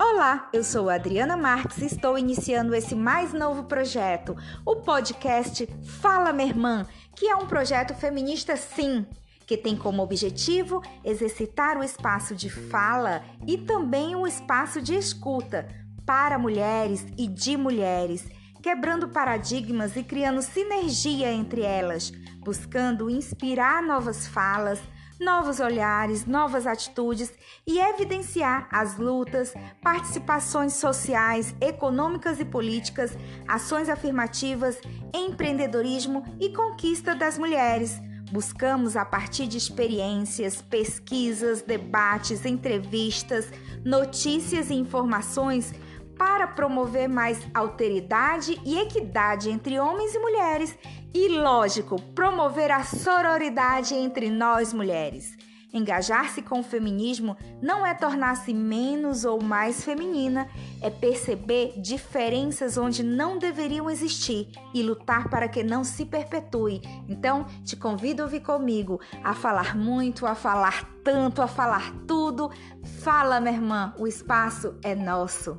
Olá, eu sou Adriana Marques e estou iniciando esse mais novo projeto, o podcast Fala Minha Irmã, que é um projeto feminista sim, que tem como objetivo exercitar o espaço de fala e também o espaço de escuta para mulheres e de mulheres, quebrando paradigmas e criando sinergia entre elas, buscando inspirar novas falas, novos olhares, novas atitudes e evidenciar as lutas, participações sociais, econômicas e políticas, ações afirmativas, empreendedorismo e conquista das mulheres. Buscamos, a partir de experiências, pesquisas, debates, entrevistas, notícias e informações, para promover mais alteridade e equidade entre homens e mulheres e, lógico, promover a sororidade entre nós mulheres. Engajar-se com o feminismo não é tornar-se menos ou mais feminina, é perceber diferenças onde não deveriam existir e lutar para que não se perpetue. Então, te convido a vir comigo a falar muito, a falar tanto, a falar tudo. Fala, minha irmã, o espaço é nosso.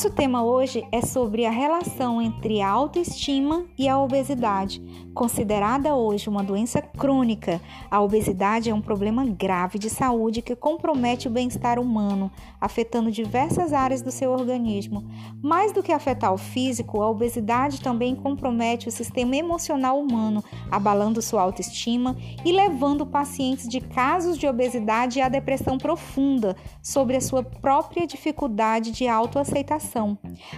Nosso tema hoje é sobre a relação entre a autoestima e a obesidade. Considerada hoje uma doença crônica, a obesidade é um problema grave de saúde que compromete o bem-estar humano, afetando diversas áreas do seu organismo. Mais do que afetar o físico, a obesidade também compromete o sistema emocional humano, abalando sua autoestima e levando pacientes de casos de obesidade à depressão profunda sobre a sua própria dificuldade de autoaceitação.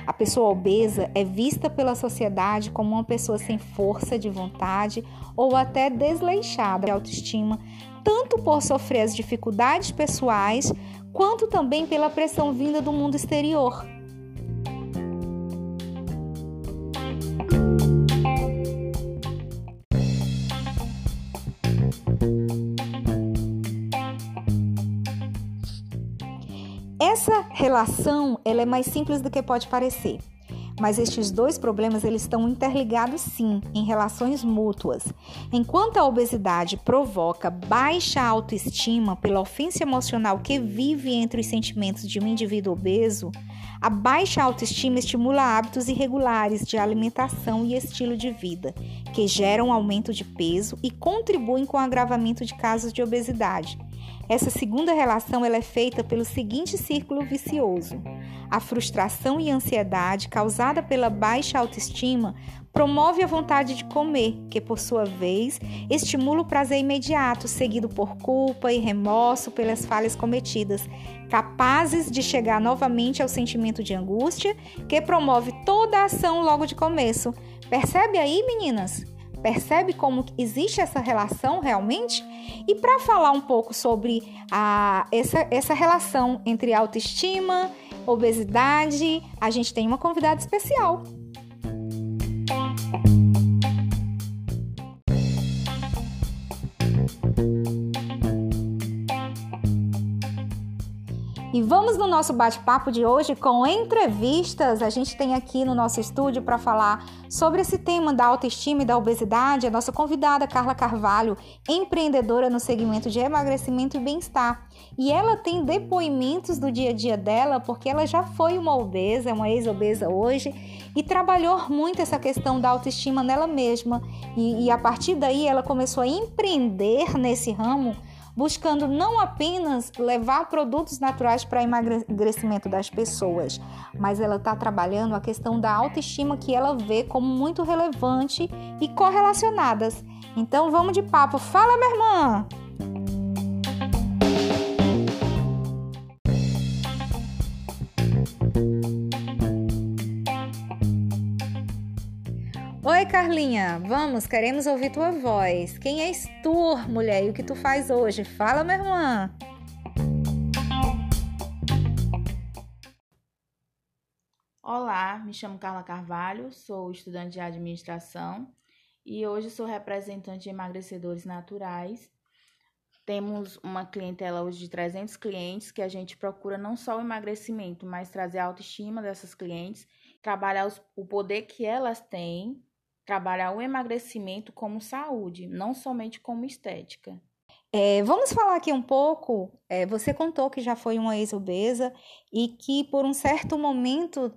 A pessoa obesa é vista pela sociedade como uma pessoa sem força de vontade ou até desleixada de autoestima, tanto por sofrer as dificuldades pessoais, quanto também pela pressão vinda do mundo exterior. Relação ela é mais simples do que pode parecer. Mas estes dois problemas eles estão interligados sim, em relações mútuas. Enquanto a obesidade provoca baixa autoestima pela ofensa emocional que vive entre os sentimentos de um indivíduo obeso, a baixa autoestima estimula hábitos irregulares de alimentação e estilo de vida, que geram aumento de peso e contribuem com o agravamento de casos de obesidade. Essa segunda relação ela é feita pelo seguinte círculo vicioso. A frustração e ansiedade causada pela baixa autoestima promove a vontade de comer, que por sua vez estimula o prazer imediato, seguido por culpa e remorso pelas falhas cometidas, capazes de chegar novamente ao sentimento de angústia, que promove toda a ação logo de começo. Percebe aí, meninas? Percebe como existe essa relação realmente? E para falar um pouco sobre a, essa, essa relação entre autoestima, obesidade, a gente tem uma convidada especial. Vamos no nosso bate-papo de hoje com entrevistas. A gente tem aqui no nosso estúdio para falar sobre esse tema da autoestima e da obesidade a nossa convidada Carla Carvalho, empreendedora no segmento de emagrecimento e bem-estar. E ela tem depoimentos do dia a dia dela, porque ela já foi uma obesa, uma ex-obesa hoje, e trabalhou muito essa questão da autoestima nela mesma. E, e a partir daí ela começou a empreender nesse ramo buscando não apenas levar produtos naturais para emagrecimento das pessoas, mas ela está trabalhando a questão da autoestima que ela vê como muito relevante e correlacionadas. Então vamos de papo. Fala, minha irmã! Oi, Carlinha, vamos, queremos ouvir tua voz. Quem és tu, mulher, e o que tu faz hoje? Fala, minha irmã. Olá, me chamo Carla Carvalho, sou estudante de administração e hoje sou representante de emagrecedores naturais. temos uma clientela hoje de 300 clientes que a gente procura não só o emagrecimento, mas trazer a autoestima dessas clientes, trabalhar os, o poder que elas têm, trabalhar o emagrecimento como saúde, não somente como estética. É, vamos falar aqui um pouco. É, você contou que já foi uma ex-obesa e que por um certo momento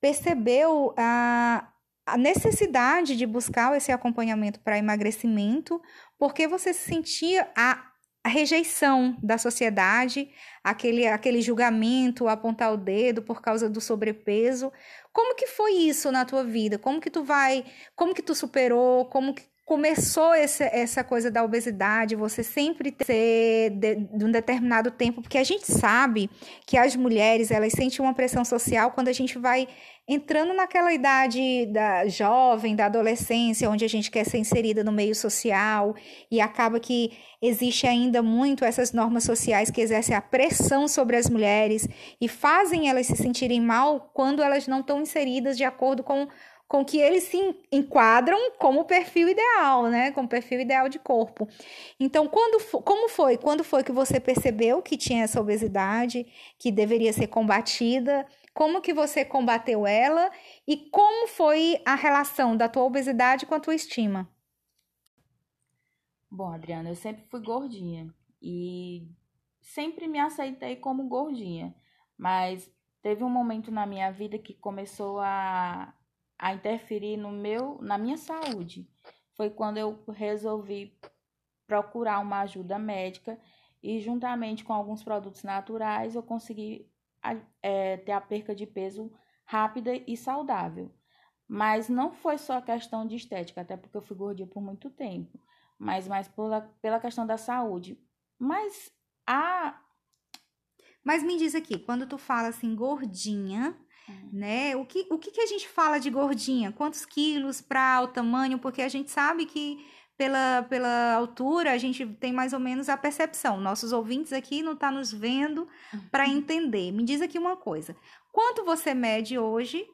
percebeu a, a necessidade de buscar esse acompanhamento para emagrecimento, porque você sentia a rejeição da sociedade, aquele, aquele julgamento, apontar o dedo por causa do sobrepeso. Como que foi isso na tua vida? Como que tu vai, como que tu superou? Como que começou esse, essa coisa da obesidade, você sempre ter de, de, um determinado tempo, porque a gente sabe que as mulheres elas sentem uma pressão social quando a gente vai entrando naquela idade da jovem, da adolescência, onde a gente quer ser inserida no meio social e acaba que existe ainda muito essas normas sociais que exercem a pressão sobre as mulheres e fazem elas se sentirem mal quando elas não estão inseridas de acordo com com que eles se enquadram como perfil ideal, né? Como perfil ideal de corpo. Então, quando, como foi? Quando foi que você percebeu que tinha essa obesidade, que deveria ser combatida? Como que você combateu ela e como foi a relação da tua obesidade com a tua estima? Bom, Adriana, eu sempre fui gordinha e sempre me aceitei como gordinha, mas teve um momento na minha vida que começou a a interferir no meu, na minha saúde. Foi quando eu resolvi procurar uma ajuda médica e juntamente com alguns produtos naturais eu consegui é, ter a perca de peso rápida e saudável. Mas não foi só questão de estética, até porque eu fui gordinha por muito tempo, mas mais pela, pela questão da saúde. Mas a. Mas me diz aqui, quando tu fala assim, gordinha, né? O que, o que, que a gente fala de gordinha? Quantos quilos para o tamanho? Porque a gente sabe que pela, pela altura a gente tem mais ou menos a percepção. Nossos ouvintes aqui não estão tá nos vendo para uhum. entender. Me diz aqui uma coisa. Quanto você mede hoje?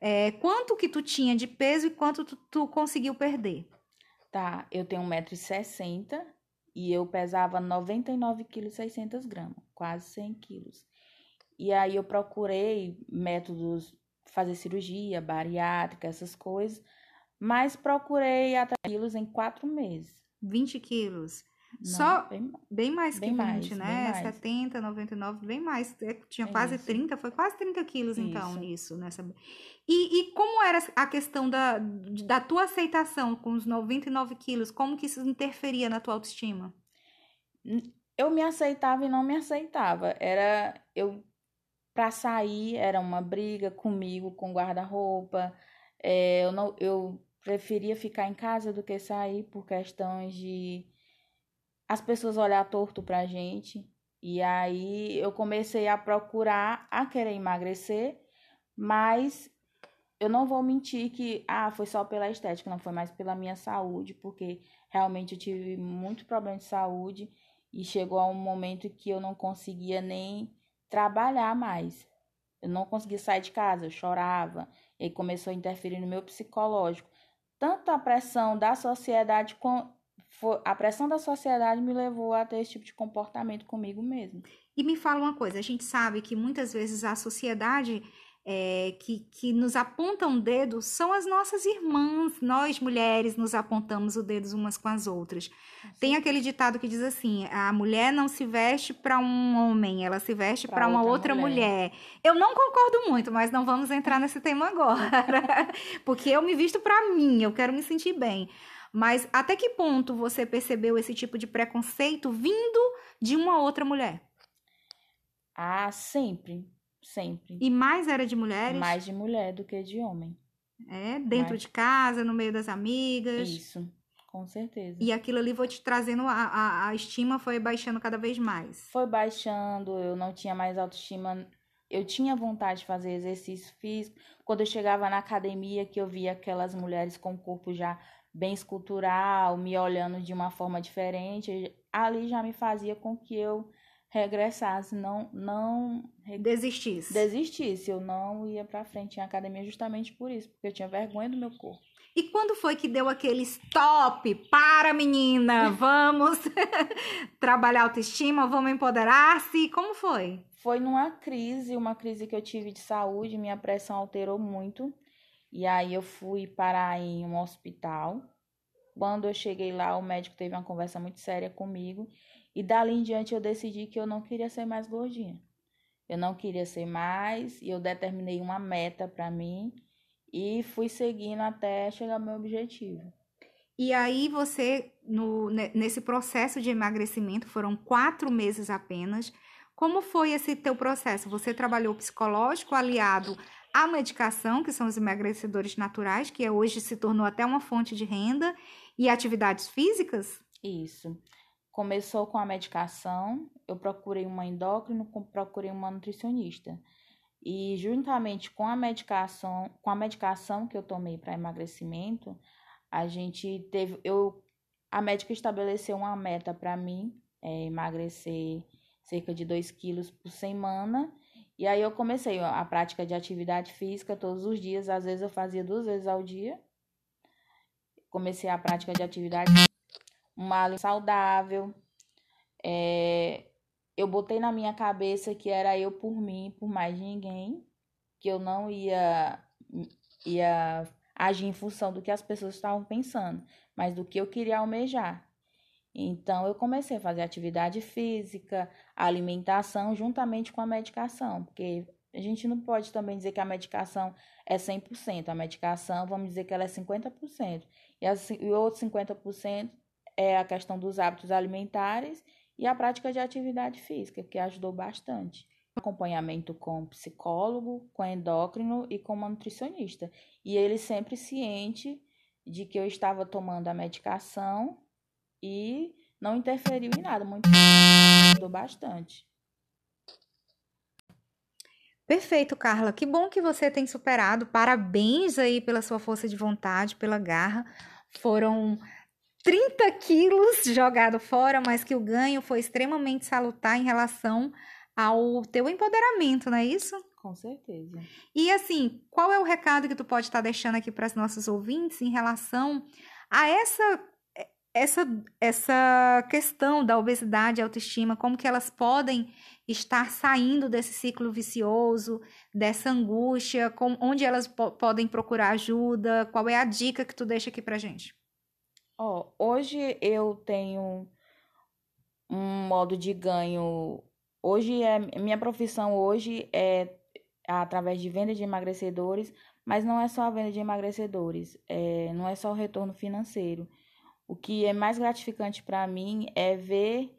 É, quanto que tu tinha de peso e quanto tu, tu conseguiu perder? Tá, eu tenho 1,60m e eu pesava 99 kg 600 gramas, quase 100 quilos. E aí eu procurei métodos, fazer cirurgia, bariátrica, essas coisas, mas procurei até quilos em quatro meses. 20 quilos. Não, Só bem, bem mais bem que 20, mais, né? Mais. 70, 99, bem mais. É, tinha quase isso. 30, foi quase 30 quilos isso. então nisso. Nessa... E, e como era a questão da, da tua aceitação com os 99 quilos? Como que isso interferia na tua autoestima? Eu me aceitava e não me aceitava. Era. Eu para sair era uma briga comigo, com guarda-roupa. É, eu, não, eu preferia ficar em casa do que sair por questões de as pessoas olhar torto pra gente. E aí eu comecei a procurar a querer emagrecer, mas eu não vou mentir que ah, foi só pela estética, não foi mais pela minha saúde, porque realmente eu tive muito problema de saúde e chegou a um momento que eu não conseguia nem trabalhar mais. Eu não conseguia sair de casa, eu chorava, e começou a interferir no meu psicológico. Tanto a pressão da sociedade com a pressão da sociedade me levou a ter esse tipo de comportamento comigo mesmo. E me fala uma coisa, a gente sabe que muitas vezes a sociedade é, que, que nos apontam um dedo são as nossas irmãs. Nós, mulheres, nos apontamos o dedo umas com as outras. Tem aquele ditado que diz assim: a mulher não se veste para um homem, ela se veste para uma outra, outra mulher. mulher. Eu não concordo muito, mas não vamos entrar nesse tema agora. Porque eu me visto para mim, eu quero me sentir bem. Mas até que ponto você percebeu esse tipo de preconceito vindo de uma outra mulher? Ah, sempre Sempre. E mais era de mulheres? Mais de mulher do que de homem. É, dentro mais... de casa, no meio das amigas. Isso, com certeza. E aquilo ali foi te trazendo, a, a, a estima foi baixando cada vez mais. Foi baixando, eu não tinha mais autoestima. Eu tinha vontade de fazer exercício físico. Quando eu chegava na academia, que eu via aquelas mulheres com o corpo já bem escultural, me olhando de uma forma diferente, ali já me fazia com que eu regressasse, não não desistisse. Desistisse, eu não ia para frente em academia justamente por isso, porque eu tinha vergonha do meu corpo. E quando foi que deu aquele stop? Para, menina, vamos trabalhar autoestima, vamos empoderar-se. Como foi? Foi numa crise, uma crise que eu tive de saúde, minha pressão alterou muito. E aí eu fui parar em um hospital. Quando eu cheguei lá, o médico teve uma conversa muito séria comigo. E dali em diante eu decidi que eu não queria ser mais gordinha. Eu não queria ser mais, e eu determinei uma meta para mim e fui seguindo até chegar ao meu objetivo. E aí você, no, nesse processo de emagrecimento, foram quatro meses apenas. Como foi esse teu processo? Você trabalhou psicológico aliado à medicação, que são os emagrecedores naturais, que hoje se tornou até uma fonte de renda, e atividades físicas? Isso. Começou com a medicação, eu procurei uma endócrino, procurei uma nutricionista. E juntamente com a medicação, com a medicação que eu tomei para emagrecimento, a gente teve eu a médica estabeleceu uma meta para mim, é, emagrecer cerca de 2 quilos por semana. E aí eu comecei a prática de atividade física todos os dias, às vezes eu fazia duas vezes ao dia. Comecei a prática de atividade, uma alimentação saudável, é, eu botei na minha cabeça que era eu por mim, por mais ninguém, que eu não ia ia agir em função do que as pessoas estavam pensando, mas do que eu queria almejar. Então eu comecei a fazer atividade física, alimentação juntamente com a medicação, porque a gente não pode também dizer que a medicação é 100%. A medicação, vamos dizer que ela é 50%. E, as, e outros 50% é a questão dos hábitos alimentares e a prática de atividade física, que ajudou bastante. Acompanhamento com psicólogo, com endócrino e com uma nutricionista. E ele sempre ciente de que eu estava tomando a medicação e não interferiu em nada, muito ajudou bastante. Perfeito, Carla. Que bom que você tem superado. Parabéns aí pela sua força de vontade, pela garra. Foram 30 quilos jogado fora, mas que o ganho foi extremamente salutar em relação ao teu empoderamento, não é isso? Com certeza. E assim, qual é o recado que tu pode estar deixando aqui para os nossos ouvintes em relação a essa essa essa questão da obesidade e autoestima, como que elas podem estar saindo desse ciclo vicioso, dessa angústia, com, onde elas po podem procurar ajuda? Qual é a dica que tu deixa aqui pra gente? Ó, hoje eu tenho um modo de ganho. Hoje é minha profissão hoje é através de venda de emagrecedores, mas não é só a venda de emagrecedores, é, não é só o retorno financeiro. O que é mais gratificante para mim é ver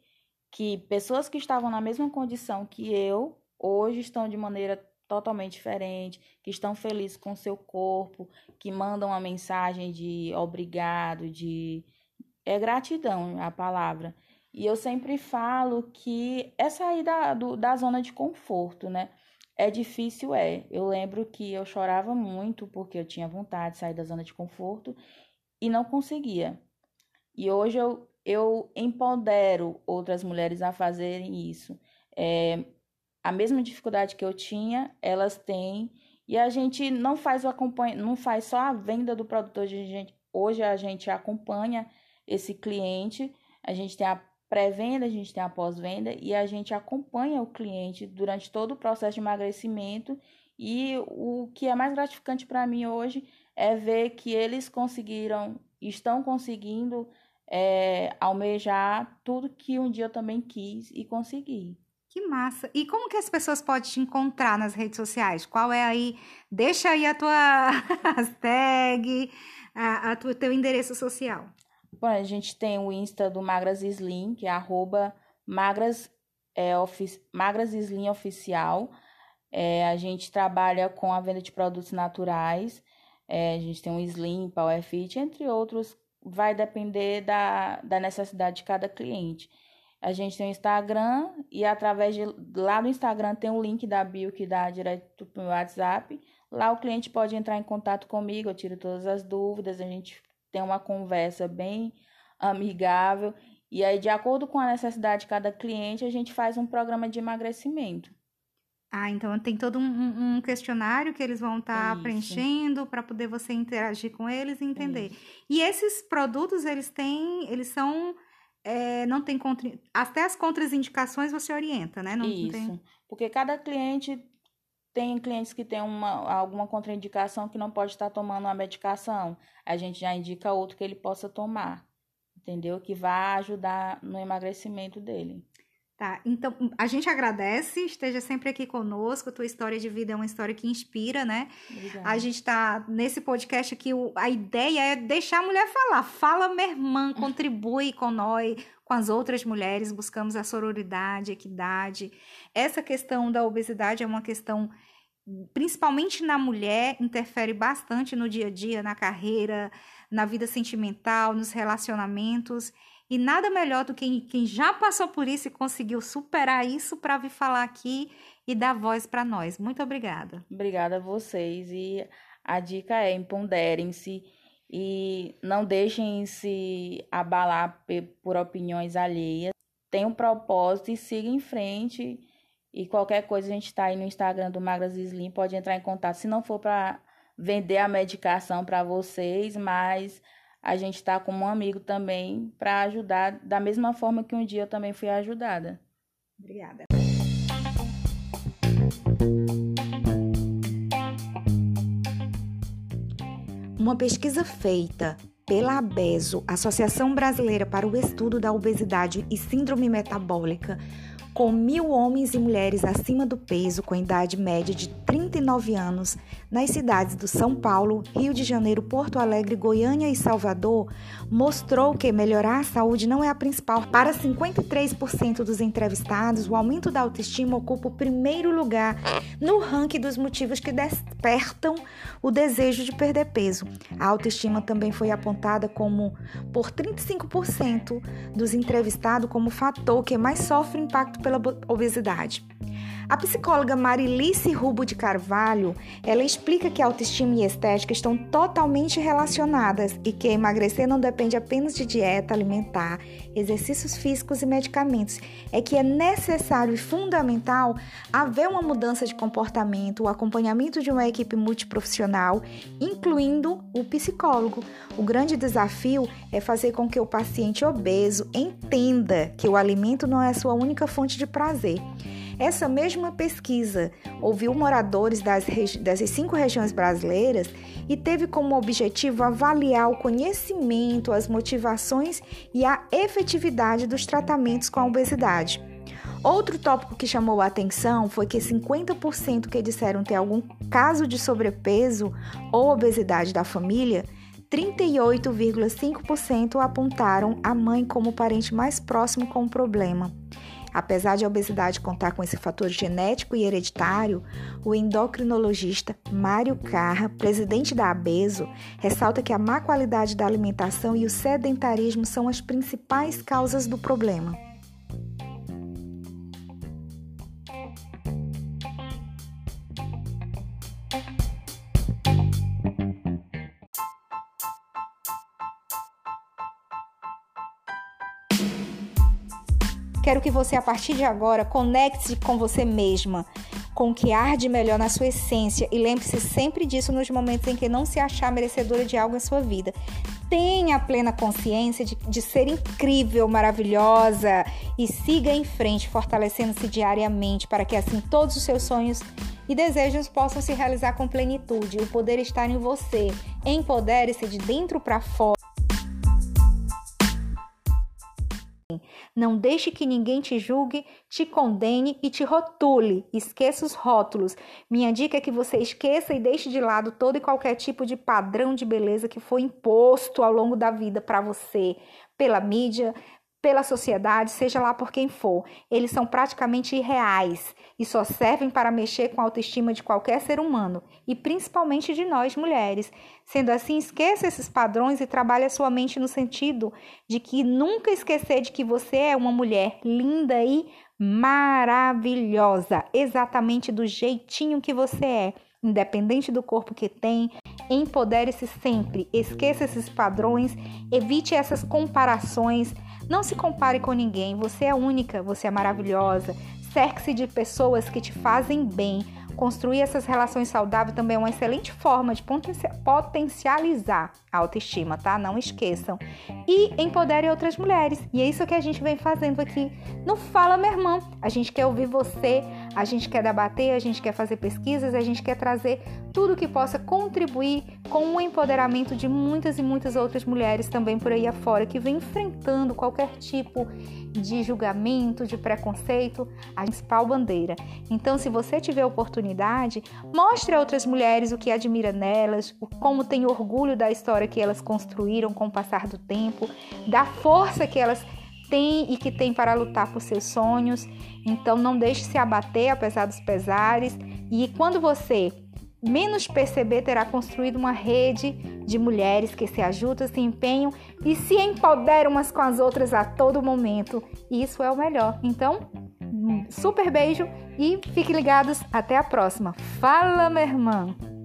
que pessoas que estavam na mesma condição que eu hoje estão de maneira totalmente diferente, que estão felizes com seu corpo, que mandam uma mensagem de obrigado, de é gratidão a palavra. E eu sempre falo que é sair da, do, da zona de conforto, né? É difícil, é. Eu lembro que eu chorava muito porque eu tinha vontade de sair da zona de conforto e não conseguia. E hoje eu, eu empodero outras mulheres a fazerem isso. É, a mesma dificuldade que eu tinha, elas têm. E a gente não faz o acompanha, não faz só a venda do produto hoje a gente, hoje a gente acompanha esse cliente, a gente tem a pré-venda, a gente tem a pós-venda e a gente acompanha o cliente durante todo o processo de emagrecimento. E o que é mais gratificante para mim hoje é ver que eles conseguiram, estão conseguindo é, almejar tudo que um dia eu também quis e consegui. Que massa. E como que as pessoas podem te encontrar nas redes sociais? Qual é aí? Deixa aí a tua hashtag, a, a teu endereço social. Bom, a gente tem o Insta do Magras Slim, que é arroba magras, é, magras Slim Oficial. É, a gente trabalha com a venda de produtos naturais. É, a gente tem o Slim, Power Fit, entre outros. Vai depender da, da necessidade de cada cliente. A gente tem o Instagram e através de lá no Instagram tem um link da bio que dá direto para o WhatsApp. Lá o cliente pode entrar em contato comigo, eu tiro todas as dúvidas, a gente tem uma conversa bem amigável e aí de acordo com a necessidade de cada cliente, a gente faz um programa de emagrecimento. Ah, então tem todo um, um questionário que eles vão estar tá preenchendo para poder você interagir com eles e entender. Isso. E esses produtos, eles têm, eles são, é, não tem contra, até as contraindicações você orienta, né? Não, Isso, tem... porque cada cliente tem clientes que tem uma, alguma contraindicação que não pode estar tomando uma medicação. A gente já indica outro que ele possa tomar, entendeu? Que vai ajudar no emagrecimento dele. Tá, então a gente agradece, esteja sempre aqui conosco. Tua história de vida é uma história que inspira, né? Obrigada. A gente está nesse podcast aqui, a ideia é deixar a mulher falar. Fala, minha irmã, contribui com nós, com as outras mulheres, buscamos a sororidade, equidade. Essa questão da obesidade é uma questão, principalmente na mulher, interfere bastante no dia a dia, na carreira, na vida sentimental, nos relacionamentos. E nada melhor do que quem já passou por isso e conseguiu superar isso para vir falar aqui e dar voz para nós. Muito obrigada. Obrigada a vocês. E a dica é: empoderem-se e não deixem se abalar por opiniões alheias. Tenham um propósito e siga em frente. E qualquer coisa, a gente está aí no Instagram do Magras Slim, pode entrar em contato. Se não for para vender a medicação para vocês, mas a gente está como um amigo também para ajudar da mesma forma que um dia eu também fui ajudada. Obrigada. Uma pesquisa feita pela ABESO, Associação Brasileira para o Estudo da Obesidade e Síndrome Metabólica, com mil homens e mulheres acima do peso com idade média de 39 anos nas cidades do São Paulo, Rio de Janeiro, Porto Alegre, Goiânia e Salvador, mostrou que melhorar a saúde não é a principal. Para 53% dos entrevistados, o aumento da autoestima ocupa o primeiro lugar no ranking dos motivos que despertam o desejo de perder peso. A autoestima também foi apontada como por 35% dos entrevistados como fator que mais sofre impacto pela obesidade. A psicóloga Marilice Rubo de Carvalho, ela explica que autoestima e estética estão totalmente relacionadas e que emagrecer não depende apenas de dieta alimentar, exercícios físicos e medicamentos. É que é necessário e fundamental haver uma mudança de comportamento, o acompanhamento de uma equipe multiprofissional, incluindo o psicólogo. O grande desafio é fazer com que o paciente obeso entenda que o alimento não é a sua única fonte de prazer. Essa mesma pesquisa ouviu moradores das, das cinco regiões brasileiras e teve como objetivo avaliar o conhecimento, as motivações e a efetividade dos tratamentos com a obesidade. Outro tópico que chamou a atenção foi que 50% que disseram ter algum caso de sobrepeso ou obesidade da família 38,5% apontaram a mãe como parente mais próximo com o problema. Apesar de a obesidade contar com esse fator genético e hereditário, o endocrinologista Mário Carra, presidente da ABESO, ressalta que a má qualidade da alimentação e o sedentarismo são as principais causas do problema. Quero que você, a partir de agora, conecte-se com você mesma, com o que arde melhor na sua essência e lembre-se sempre disso nos momentos em que não se achar merecedora de algo em sua vida. Tenha plena consciência de, de ser incrível, maravilhosa e siga em frente, fortalecendo-se diariamente para que assim todos os seus sonhos e desejos possam se realizar com plenitude. O poder está em você. Empodere-se de dentro para fora. Não deixe que ninguém te julgue, te condene e te rotule. Esqueça os rótulos. Minha dica é que você esqueça e deixe de lado todo e qualquer tipo de padrão de beleza que foi imposto ao longo da vida para você, pela mídia, pela sociedade, seja lá por quem for. Eles são praticamente irreais e só servem para mexer com a autoestima de qualquer ser humano e principalmente de nós mulheres. Sendo assim, esqueça esses padrões e trabalhe a sua mente no sentido de que nunca esquecer de que você é uma mulher linda e maravilhosa, exatamente do jeitinho que você é, independente do corpo que tem. Empodere-se sempre, esqueça esses padrões, evite essas comparações não se compare com ninguém, você é única, você é maravilhosa. cerque-se de pessoas que te fazem bem. Construir essas relações saudáveis também é uma excelente forma de potencializar a autoestima, tá? Não esqueçam. E empodere outras mulheres. E é isso que a gente vem fazendo aqui no Fala Minha Irmã. A gente quer ouvir você, a gente quer debater, a gente quer fazer pesquisas, a gente quer trazer tudo que possa contribuir com o empoderamento de muitas e muitas outras mulheres também por aí afora que vem enfrentando qualquer tipo de julgamento, de preconceito, a principal bandeira. Então, se você tiver oportunidade, mostre a outras mulheres o que admira nelas, como tem orgulho da história que elas construíram com o passar do tempo, da força que elas têm e que têm para lutar por seus sonhos. Então, não deixe se abater apesar dos pesares. E quando você menos perceber, terá construído uma rede de mulheres que se ajudam, se empenham e se empoderam umas com as outras a todo momento. Isso é o melhor. Então, super beijo e fiquem ligados. Até a próxima. Fala, minha irmã!